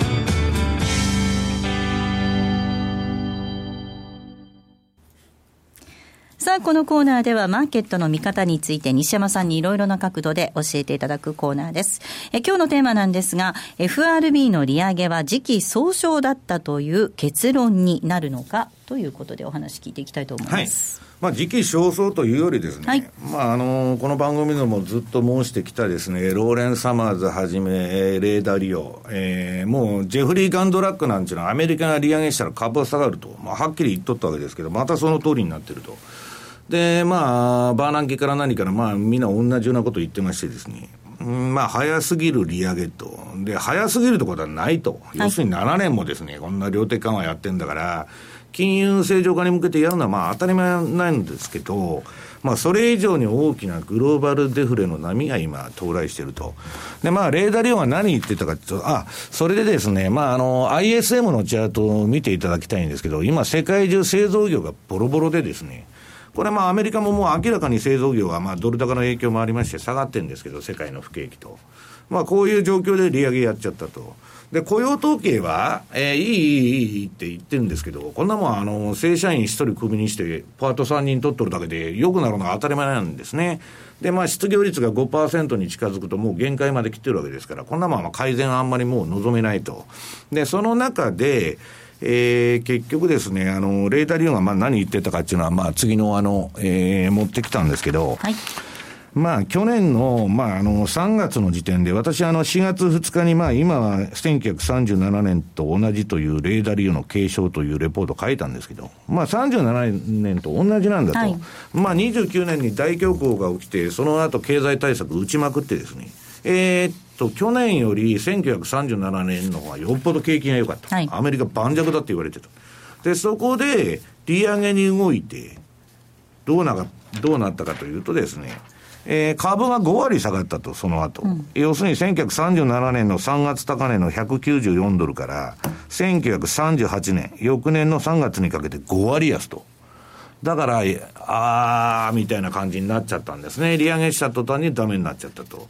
Speaker 4: さあ、このコーナーではマーケットの見方について西山さんにいろいろな角度で教えていただくコーナーです。え今日のテーマなんですが、FRB の利上げは時期尚早だったという結論になるのかということでお話聞いていきたいと思います。
Speaker 2: はいまあ、時期尚早というよりですね、はい、まあ、あのこの番組でもずっと申してきたですね、ローレン・サマーズはじめ、レーダー・リオ、えー、もうジェフリー・ガンドラックなんていうのはアメリカが利上げしたら株は下がると、まあ、はっきり言っとったわけですけど、またその通りになってると。で、まあ、バーナンキから何から、まあ、みんな同じようなこと言ってましてですね、うん、まあ、早すぎる利上げと。で、早すぎるってことはないと。要するに7年もですね、こんな量的緩和やってんだから、金融正常化に向けてやるのはまあ当たり前なんですけど、まあそれ以上に大きなグローバルデフレの波が今到来していると。で、まあレーダー量は何言ってたかというと、あ、それでですね、まああの ISM のチャートを見ていただきたいんですけど、今世界中製造業がボロボロでですね、これまあアメリカももう明らかに製造業はまあドル高の影響もありまして下がってるんですけど、世界の不景気と。まあこういう状況で利上げやっちゃったと。で、雇用統計は、えー、いい、いい、いいって言ってるんですけど、こんなもん、あの、正社員一人クビにして、パート3人取っとるだけで、良くなるのが当たり前なんですね。で、まあ、失業率が5%に近づくと、もう限界まで来てるわけですから、こんなもん、改善あんまりもう望めないと。で、その中で、えー、結局ですね、あの、レータリオンがまあ何言ってたかっていうのは、まあ次のあの、えー、持ってきたんですけど、はいまあ、去年の、まあ、あの、3月の時点で、私、あの、4月2日に、まあ、今は1937年と同じというレーダーリオの継承というレポートを書いたんですけど、まあ、37年と同じなんだと。はい、まあ、29年に大恐慌が起きて、その後経済対策打ちまくってですね、えー、っと、去年より1937年の方がよっぽど景気が良かった。はい、アメリカ盤石だって言われてた。で、そこで、利上げに動いて、どうなどうなったかというとですね、えー、株が5割下がったと、その後、うん、要するに1937年の3月高値の194ドルから、1938年、翌年の3月にかけて5割安と。だから、あー、みたいな感じになっちゃったんですね。利上げした途端にダメになっちゃったと。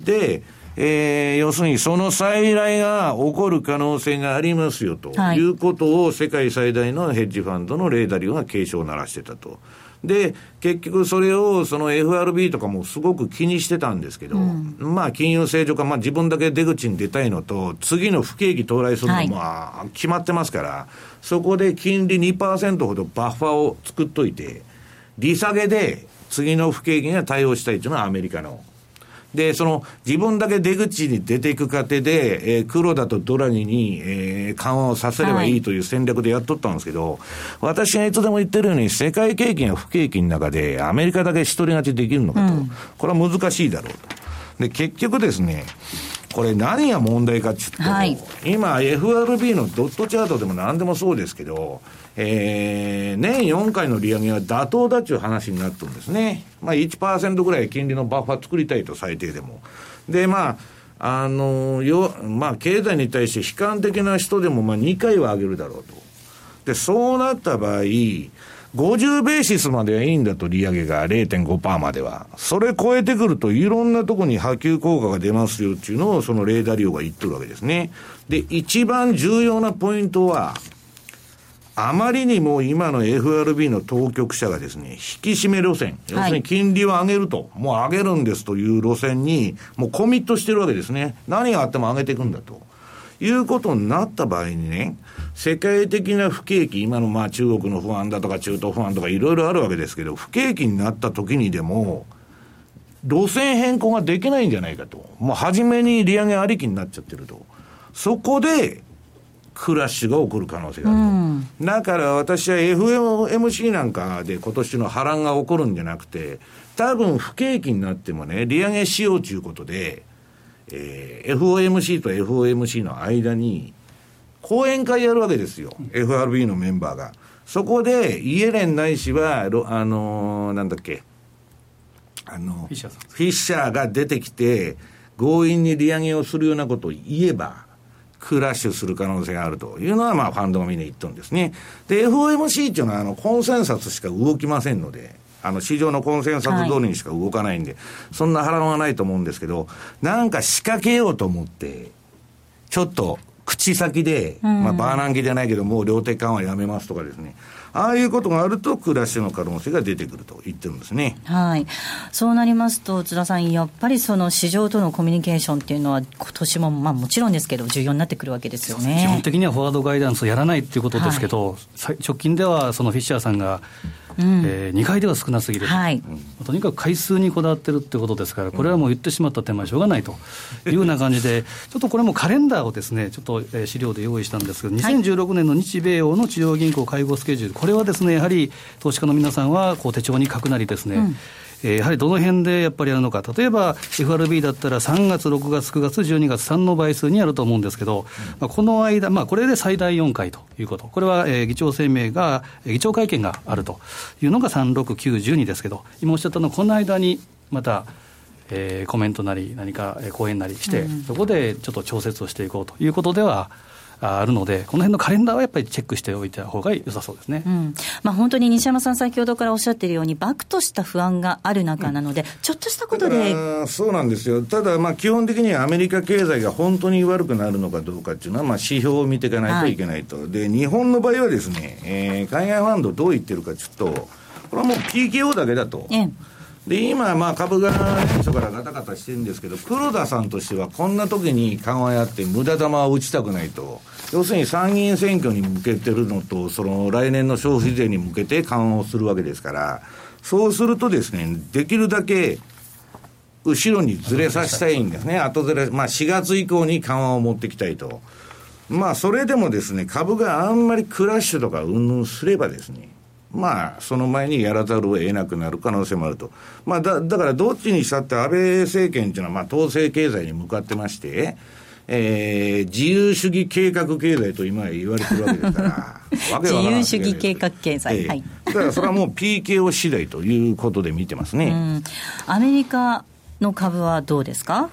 Speaker 2: で、えー、要するにその再来が起こる可能性がありますよと、い、うことを世界最大のヘッジファンドのレーダリオが警鐘を鳴らしてたと。で、結局それをその FRB とかもすごく気にしてたんですけど、うん、まあ金融正常化、まあ自分だけ出口に出たいのと、次の不景気到来するのもまあ決まってますから、はい、そこで金利2%ほどバッファーを作っといて、利下げで次の不景気には対応したいというのはアメリカの。で、その自分だけ出口に出ていく過程で、えー、黒田とドラギに、えー、緩和をさせればいいという戦略でやっとったんですけど、はい、私がいつでも言ってるように、世界景気や不景気の中で、アメリカだけ一人勝ちできるのかと、うん、これは難しいだろうと。で、結局ですね、これ何が問題かっていうと、はい、今 FRB のドットチャートでも何でもそうですけど、えー、年4回の利上げは妥当だっていう話になってるんですね。まあ1%ぐらい金利のバッファ作りたいと最低でも。で、まあ、あの、よ、まあ経済に対して悲観的な人でもまあ2回は上げるだろうと。で、そうなった場合、50ベーシスまではいいんだと、利上げが0.5%までは。それ超えてくると、いろんなとこに波及効果が出ますよっていうのを、そのレーダー量が言ってるわけですね。で、一番重要なポイントは、あまりにも今の FRB の当局者がですね、引き締め路線、要するに金利を上げると、もう上げるんですという路線に、もうコミットしてるわけですね。何があっても上げていくんだと。いうことになった場合にね、世界的な不景気、今のまあ中国の不安だとか中東不安とかいろいろあるわけですけど、不景気になった時にでも、路線変更ができないんじゃないかと。もう初めに利上げありきになっちゃってると。そこで、クラッシュが起こる可能性があると。うん、だから私は FMC なんかで今年の波乱が起こるんじゃなくて、多分不景気になってもね、利上げしようということで、えー、FOMC と FOMC の間に、講演会やるわけですよ。FRB のメンバーが。そこで、イエレンないしは、あのー、なんだっけ、あの、フィッシャーが出てきて、強引に利上げをするようなことを言えば、クラッシュする可能性があるというのは、まあ、ファンドがみんな言っとるんですね。で、FOMC っていうのは、あの、コンセンサスしか動きませんので、あの、市場のコンセンサス通りにしか動かないんで、はい、そんな波乱はないと思うんですけど、なんか仕掛けようと思って、ちょっと、口先で、まあ、バーナンキじゃないけど、もう量的緩和やめますとかですね。ああいうことがあると、クラッシュの可能性が出てくると言ってるんですね。
Speaker 4: はい。そうなりますと、津田さん、やっぱりその市場とのコミュニケーションっていうのは、今年も、まあもちろんですけど、重要になってくるわけですよね。
Speaker 3: 基本的にはフォワードガイダンスをやらないっていうことですけど、はい、直近では、そのフィッシャーさんが、うん、えー、2回では少なすぎると、はい、とにかく回数にこだわってるってことですから、これはもう言ってしまった手間、しょうがないと。いうような感じで、ちょっとこれもカレンダーをですね、ちょっと資料で用意したんですけど、2016年の日米欧の中央銀行会合スケジュール、これはですね、やはり投資家の皆さんはこう手帳に書くなりですね、うんえー、やはりどの辺でやっぱりやるのか、例えば FRB だったら3月、6月、9月、12月、3の倍数にやると思うんですけど、まあ、この間、まあ、これで最大4回ということ、これは、えー、議長声明が、議長会見があるというのが3、6、9、12ですけど、今おっしゃったのは、この間にまた、えー、コメントなり、何か講演なりして、そこでちょっと調節をしていこうということでは、あるので、この辺のカレンダーはやっぱりチェックしておいた方が良さそうですね、うん、
Speaker 4: まあ、本当に西山さん、先ほどからおっしゃっているように、バクとした不安がある中なので、うん、ちょっとしたことで。
Speaker 2: そうなんですよ、ただ、まあ、基本的にはアメリカ経済が本当に悪くなるのかどうかっていうのは、まあ、指標を見ていかないといけないと、はい、で日本の場合はですね、えー、海外ファンド、どう言ってるかちょっと、これはもう PKO だけだと。ええで、今、まあ、株が年初からガタガタしてるんですけど、黒田さんとしては、こんな時に緩和やって、無駄玉を打ちたくないと。要するに参議院選挙に向けてるのと、その来年の消費税に向けて緩和をするわけですから、そうするとですね、できるだけ、後ろにずれさせたいんですね。後ずれ、まあ4月以降に緩和を持ってきたいと。まあそれでもですね、株があんまりクラッシュとかうんぬんすればですね、まあ、その前にやらざるを得なくなる可能性もあると。まあ、だ、だからどっちにしたって安倍政権っていうのは、まあ、統制経済に向かってまして、えー、自由主義計画経済と今言われてるわけですから、
Speaker 4: 自由主義計画経済、えー、はい。
Speaker 2: だからそれはもう PKO 次第ということで見てますね。
Speaker 4: アメリカの株はどうですか？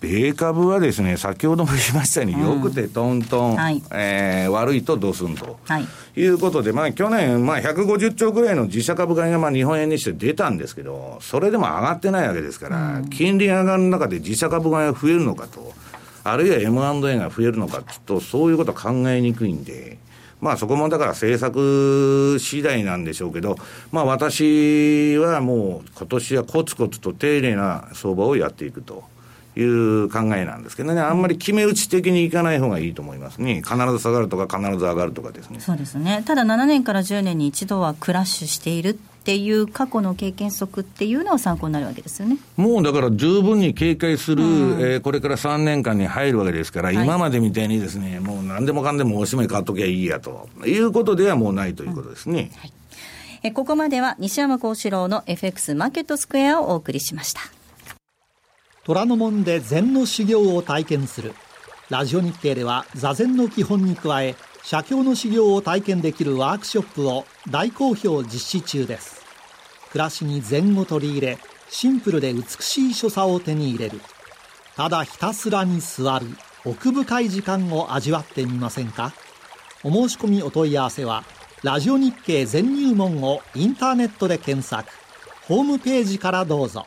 Speaker 2: 米株はですね、先ほども言いましたように、よくてトントン、はい、えー、悪いとドスンと、はい、いうことで、まあ去年、まあ150兆ぐらいの自社株買いがまあ日本円にして出たんですけど、それでも上がってないわけですから、うん、金利が上がる中で自社株買いが増えるのかと、あるいは M&A が増えるのかと、そういうことは考えにくいんで、まあそこもだから政策次第なんでしょうけど、まあ私はもう今年はコツコツと丁寧な相場をやっていくと。いう考えなんですけどね、あんまり決め打ち的にいかない方がいいと思いますね、必ず下がるとか、必ず上がるとかですね。
Speaker 4: そうですね。ただ7年から10年に一度はクラッシュしているっっていう過去の経験則っていうのは参考になるわけですよね。
Speaker 2: もうだから十分に警戒する、うん、えー、これから3年間に入るわけですから、はい、今までみたいにですね、もう何でもかんでもおしまい買っときゃいいやということではもうないということですね。うんはい。
Speaker 4: えここまでは西山幸四郎の FX マーケットスクエアをお送りしました
Speaker 14: 虎ノ門で禅の修行を体験する。ラジオ日経では座禅の基本に加え写経の修行を体験できるワークショップを大好評実施中です。暮らしに禅を取り入れシンプルで美しい所作を手に入れる。ただひたすらに座る奥深い時間を味わってみませんか？お申し込みお問い合わせはラジオ日経全入門をインターネットで検索。ホームページからどうぞ。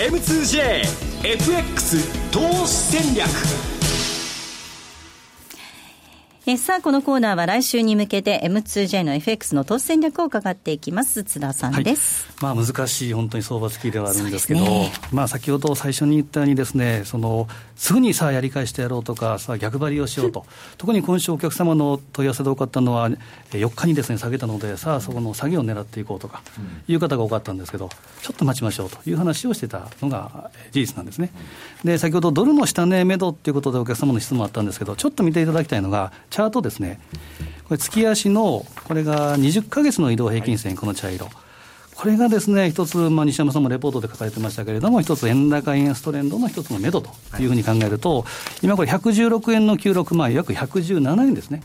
Speaker 1: M2JFX 投資戦略。
Speaker 4: えさあ、このコーナーは来週に向けて M2J の FX の投資戦略を伺っていきます。津田さんです。
Speaker 3: はい、まあ難しい本当に相場付きではあるんですけど、ね、まあ先ほど最初に言ったようにですね、その、すぐにさあやり返してやろうとか、さあ逆張りをしようと。特に今週お客様の問い合わせで多かったのは、4日にですね、下げたので、さあそこの下げを狙っていこうとか、いう方が多かったんですけど、ちょっと待ちましょうという話をしてたのが事実なんですね。で、先ほどドルの下値目処っていうことでお客様の質問あったんですけど、ちょっと見ていただきたいのが、チャートですね、これ、月足の、これが20か月の移動平均線、この茶色。これがですね、一つ、まあ、西山さんもレポートで書かれてましたけれども、一つ円高円安トレンドの一つの目処というふうに考えると、今これ116円の96万、約117円ですね。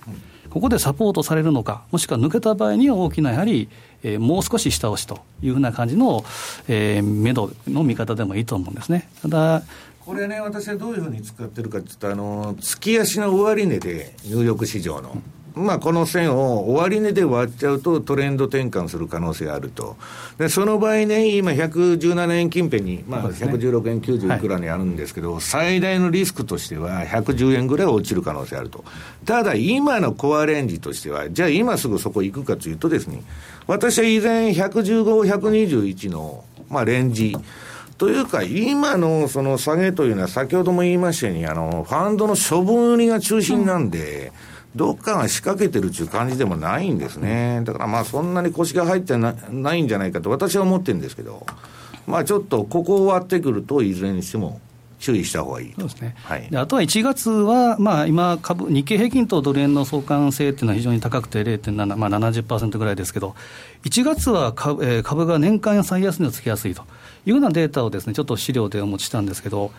Speaker 3: ここでサポートされるのか、もしくは抜けた場合には大きなやはり、えー、もう少し下押しというふうな感じの、えー、目処の見方でもいいと思うんですね。ただ
Speaker 2: これね、私はどういうふうに使ってるかっていうと、あの月足の終値で、ニューヨーク市場の。まあ、この線を終値で割っちゃうとトレンド転換する可能性があると。で、その場合ね、今117円近辺に、まあ、116円90いくらにあるんですけど、はい、最大のリスクとしては110円ぐらい落ちる可能性あると。ただ、今のコアレンジとしては、じゃあ今すぐそこ行くかというとですね、私は以前115、121の、まあ、レンジ、というか、今のその下げというのは、先ほども言いましたように、あの、ファンドの処分売りが中心なんで、どっかが仕掛けてるっていう感じでもないんですね。だからまあ、そんなに腰が入ってなないんじゃないかと私は思ってるんですけど、まあちょっとここを割ってくると、いずれにしても注意した方がいい
Speaker 3: そうですね、はい、あとは1月は、まあ、今株、日経平均とドル円の相関性っていうのは非常に高くて0.7、まあ、70%ぐらいですけど、1月は株,、えー、株が年間最安値をつけやすいというようなデータをですね、ちょっと資料でお持ちしたんですけど、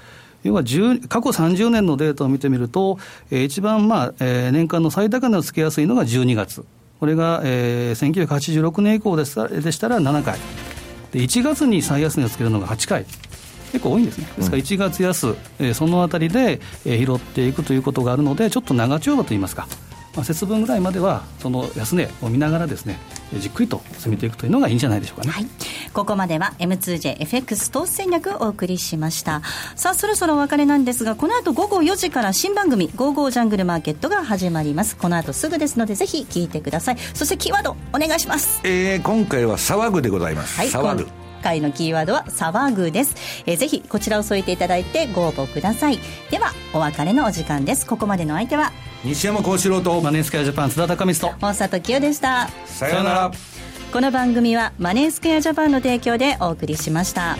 Speaker 3: 要は過去30年のデータを見てみると、えー、一番、まあえー、年間の最高値をつけやすいのが12月、これが、えー、1986年以降でしたでしたら7回。で、1月に最安値をつけるのが8回。結構多いんですね、ですから1月安、えー、そのあたりで、えー、拾っていくということがあるので、ちょっと長丁場といいますか、まあ、節分ぐらいまでは、その安値を見ながらですね、じっくりと進めていくというのがいいんじゃないでしょうかね。はい、
Speaker 4: ここまでは M2JFX 投資戦略をお送りしました。さあ、そろそろお別れなんですが、この後午後4時から新番組、ゴーゴージャングルマーケットが始まります。この後すぐですので、ぜひ聞いてください。そしてキーワード、お願いします。
Speaker 2: えー、今回は騒ぐでございます。はい、騒ぐ。
Speaker 4: 回のキーワードは騒ぐです、えー、ぜひこちらを添えていただいてご応募ください。ではお別れのお時間です。ここまでの相手は
Speaker 2: 西山幸四郎と
Speaker 3: マネースクエアジャパン津田隆光
Speaker 4: と大里清でした。
Speaker 2: さようなら。
Speaker 4: この番組はマネースクエアジャパンの提供でお送りしました。